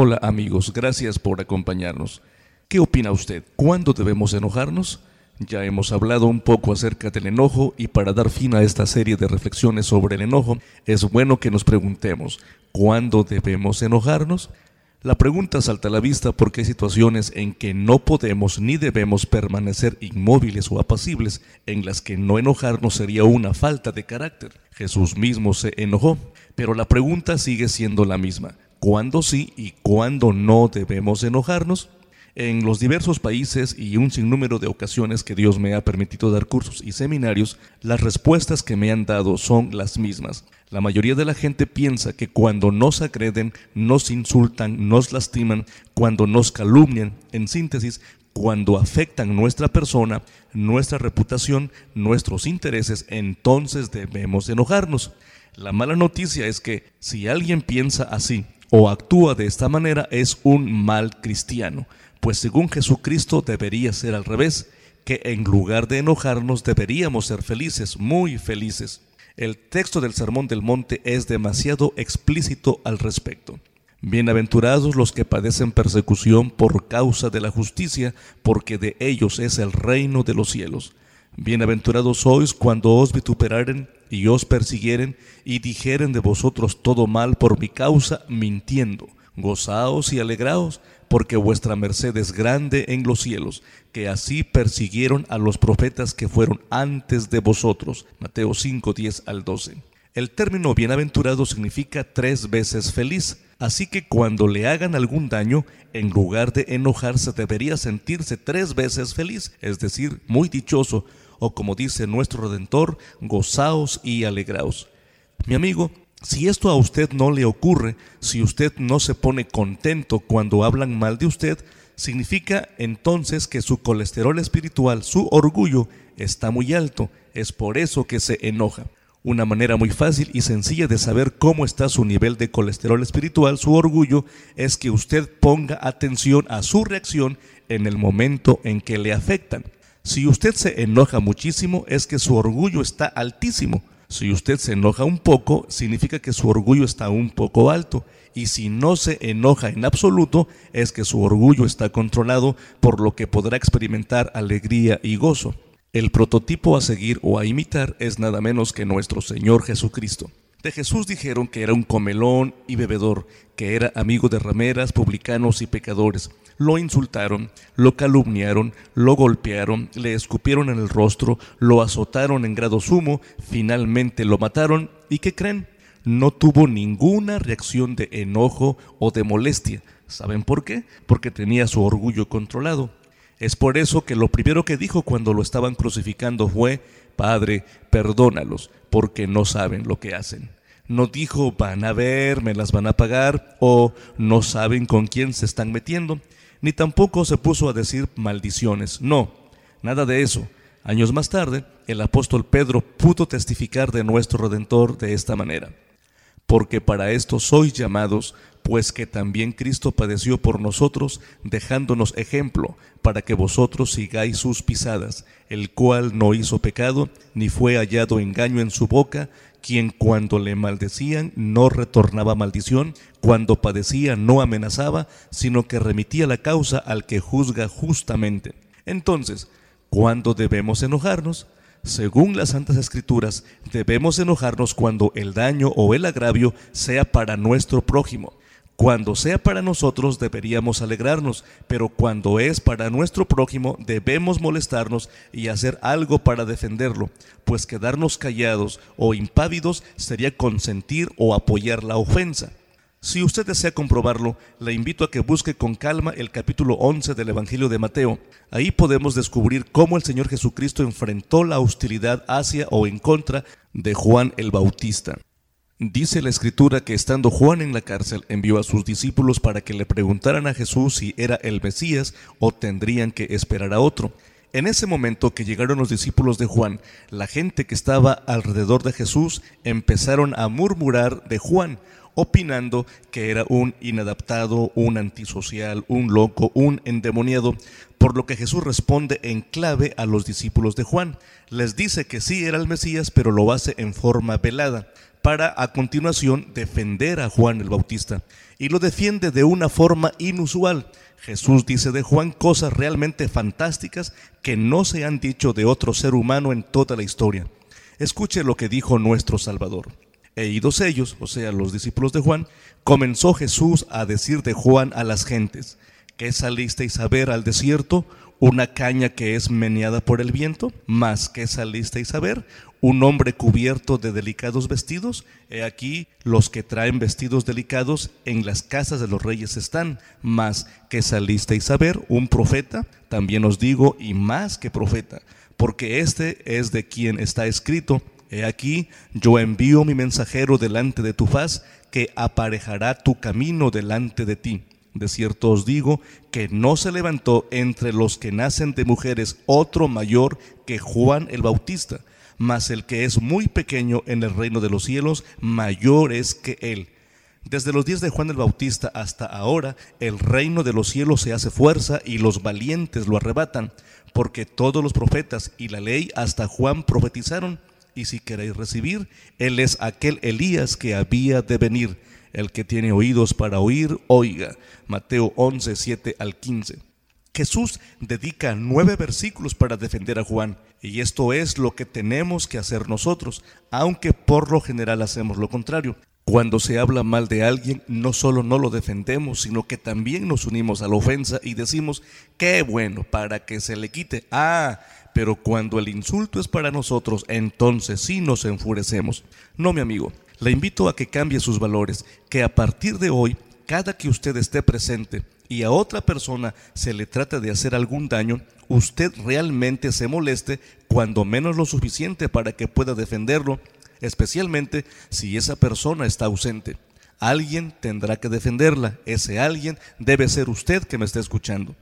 Hola amigos, gracias por acompañarnos. ¿Qué opina usted? ¿Cuándo debemos enojarnos? Ya hemos hablado un poco acerca del enojo y para dar fin a esta serie de reflexiones sobre el enojo, es bueno que nos preguntemos, ¿cuándo debemos enojarnos? La pregunta salta a la vista porque hay situaciones en que no podemos ni debemos permanecer inmóviles o apacibles, en las que no enojarnos sería una falta de carácter. Jesús mismo se enojó, pero la pregunta sigue siendo la misma. ¿Cuándo sí y cuándo no debemos enojarnos? En los diversos países y un sinnúmero de ocasiones que Dios me ha permitido dar cursos y seminarios, las respuestas que me han dado son las mismas. La mayoría de la gente piensa que cuando nos agreden, nos insultan, nos lastiman, cuando nos calumnian, en síntesis, cuando afectan nuestra persona, nuestra reputación, nuestros intereses, entonces debemos enojarnos. La mala noticia es que si alguien piensa así o actúa de esta manera es un mal cristiano pues según Jesucristo debería ser al revés, que en lugar de enojarnos deberíamos ser felices, muy felices. El texto del Sermón del Monte es demasiado explícito al respecto. Bienaventurados los que padecen persecución por causa de la justicia, porque de ellos es el reino de los cielos. Bienaventurados sois cuando os vituperaren y os persiguieren y dijeren de vosotros todo mal por mi causa, mintiendo. Gozaos y alegraos, porque vuestra merced es grande en los cielos, que así persiguieron a los profetas que fueron antes de vosotros. Mateo 5, 10 al 12. El término bienaventurado significa tres veces feliz, así que cuando le hagan algún daño, en lugar de enojarse debería sentirse tres veces feliz, es decir, muy dichoso, o como dice nuestro Redentor, gozaos y alegraos. Mi amigo, si esto a usted no le ocurre, si usted no se pone contento cuando hablan mal de usted, significa entonces que su colesterol espiritual, su orgullo, está muy alto. Es por eso que se enoja. Una manera muy fácil y sencilla de saber cómo está su nivel de colesterol espiritual, su orgullo, es que usted ponga atención a su reacción en el momento en que le afectan. Si usted se enoja muchísimo, es que su orgullo está altísimo. Si usted se enoja un poco, significa que su orgullo está un poco alto. Y si no se enoja en absoluto, es que su orgullo está controlado, por lo que podrá experimentar alegría y gozo. El prototipo a seguir o a imitar es nada menos que nuestro Señor Jesucristo. De Jesús dijeron que era un comelón y bebedor, que era amigo de rameras, publicanos y pecadores lo insultaron, lo calumniaron, lo golpearon, le escupieron en el rostro, lo azotaron en grado sumo, finalmente lo mataron y ¿qué creen? No tuvo ninguna reacción de enojo o de molestia. ¿Saben por qué? Porque tenía su orgullo controlado. Es por eso que lo primero que dijo cuando lo estaban crucificando fue, Padre, perdónalos, porque no saben lo que hacen. No dijo, van a ver, me las van a pagar, o no saben con quién se están metiendo ni tampoco se puso a decir maldiciones. No, nada de eso. Años más tarde, el apóstol Pedro pudo testificar de nuestro Redentor de esta manera. Porque para esto sois llamados, pues que también Cristo padeció por nosotros, dejándonos ejemplo, para que vosotros sigáis sus pisadas, el cual no hizo pecado, ni fue hallado engaño en su boca, quien cuando le maldecían no retornaba maldición, cuando padecía no amenazaba, sino que remitía la causa al que juzga justamente. Entonces, ¿cuándo debemos enojarnos? Según las Santas Escrituras, debemos enojarnos cuando el daño o el agravio sea para nuestro prójimo. Cuando sea para nosotros deberíamos alegrarnos, pero cuando es para nuestro prójimo debemos molestarnos y hacer algo para defenderlo, pues quedarnos callados o impávidos sería consentir o apoyar la ofensa. Si usted desea comprobarlo, le invito a que busque con calma el capítulo 11 del Evangelio de Mateo. Ahí podemos descubrir cómo el Señor Jesucristo enfrentó la hostilidad hacia o en contra de Juan el Bautista. Dice la escritura que estando Juan en la cárcel envió a sus discípulos para que le preguntaran a Jesús si era el Mesías o tendrían que esperar a otro. En ese momento que llegaron los discípulos de Juan, la gente que estaba alrededor de Jesús empezaron a murmurar de Juan, opinando que era un inadaptado, un antisocial, un loco, un endemoniado, por lo que Jesús responde en clave a los discípulos de Juan. Les dice que sí era el Mesías, pero lo hace en forma velada para a continuación defender a Juan el Bautista. Y lo defiende de una forma inusual. Jesús dice de Juan cosas realmente fantásticas que no se han dicho de otro ser humano en toda la historia. Escuche lo que dijo nuestro Salvador. E idos ellos, o sea, los discípulos de Juan, comenzó Jesús a decir de Juan a las gentes, ¿qué salisteis a ver al desierto? ¿Una caña que es meneada por el viento? ¿Más que salisteis a ver? ¿Un hombre cubierto de delicados vestidos? He aquí, los que traen vestidos delicados en las casas de los reyes están. ¿Más que salisteis a ver? ¿Un profeta? También os digo, y más que profeta, porque este es de quien está escrito, He aquí, yo envío mi mensajero delante de tu faz, que aparejará tu camino delante de ti. De cierto os digo que no se levantó entre los que nacen de mujeres otro mayor que Juan el Bautista, mas el que es muy pequeño en el reino de los cielos, mayor es que él. Desde los días de Juan el Bautista hasta ahora, el reino de los cielos se hace fuerza y los valientes lo arrebatan, porque todos los profetas y la ley hasta Juan profetizaron y si queréis recibir, Él es aquel Elías que había de venir. El que tiene oídos para oír, oiga. Mateo 11, 7 al 15. Jesús dedica nueve versículos para defender a Juan, y esto es lo que tenemos que hacer nosotros, aunque por lo general hacemos lo contrario. Cuando se habla mal de alguien, no solo no lo defendemos, sino que también nos unimos a la ofensa y decimos, qué bueno, para que se le quite. Ah, pero cuando el insulto es para nosotros, entonces sí nos enfurecemos. No, mi amigo, le invito a que cambie sus valores, que a partir de hoy, cada que usted esté presente y a otra persona se le trate de hacer algún daño, usted realmente se moleste cuando menos lo suficiente para que pueda defenderlo, especialmente si esa persona está ausente. Alguien tendrá que defenderla, ese alguien debe ser usted que me está escuchando.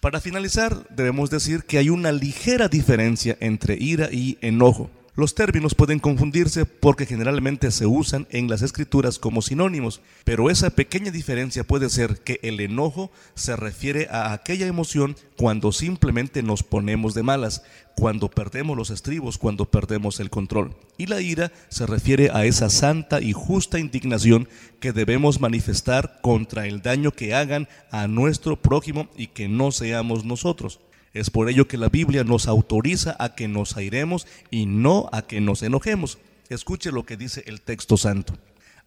Para finalizar, debemos decir que hay una ligera diferencia entre ira y enojo. Los términos pueden confundirse porque generalmente se usan en las escrituras como sinónimos, pero esa pequeña diferencia puede ser que el enojo se refiere a aquella emoción cuando simplemente nos ponemos de malas, cuando perdemos los estribos, cuando perdemos el control. Y la ira se refiere a esa santa y justa indignación que debemos manifestar contra el daño que hagan a nuestro prójimo y que no seamos nosotros. Es por ello que la Biblia nos autoriza a que nos airemos y no a que nos enojemos. Escuche lo que dice el texto santo.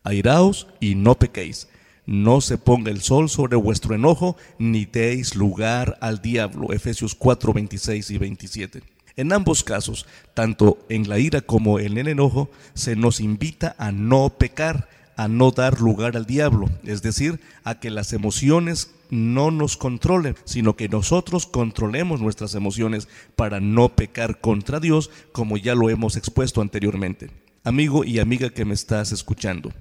Airaos y no pequéis. No se ponga el sol sobre vuestro enojo, ni deis lugar al diablo. Efesios 4, 26 y 27. En ambos casos, tanto en la ira como en el enojo, se nos invita a no pecar, a no dar lugar al diablo, es decir, a que las emociones no nos controlen, sino que nosotros controlemos nuestras emociones para no pecar contra Dios, como ya lo hemos expuesto anteriormente. Amigo y amiga que me estás escuchando,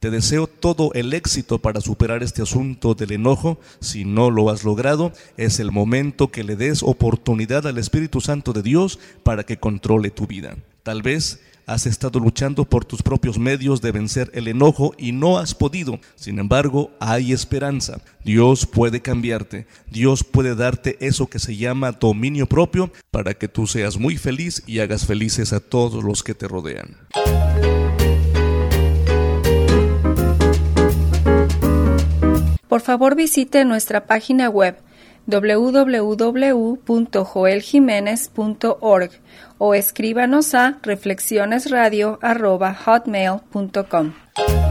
te deseo todo el éxito para superar este asunto del enojo. Si no lo has logrado, es el momento que le des oportunidad al Espíritu Santo de Dios para que controle tu vida. Tal vez Has estado luchando por tus propios medios de vencer el enojo y no has podido. Sin embargo, hay esperanza. Dios puede cambiarte. Dios puede darte eso que se llama dominio propio para que tú seas muy feliz y hagas felices a todos los que te rodean. Por favor visite nuestra página web www.joeljiménez.org o escríbanos a reflexionesradio.hotmail.com.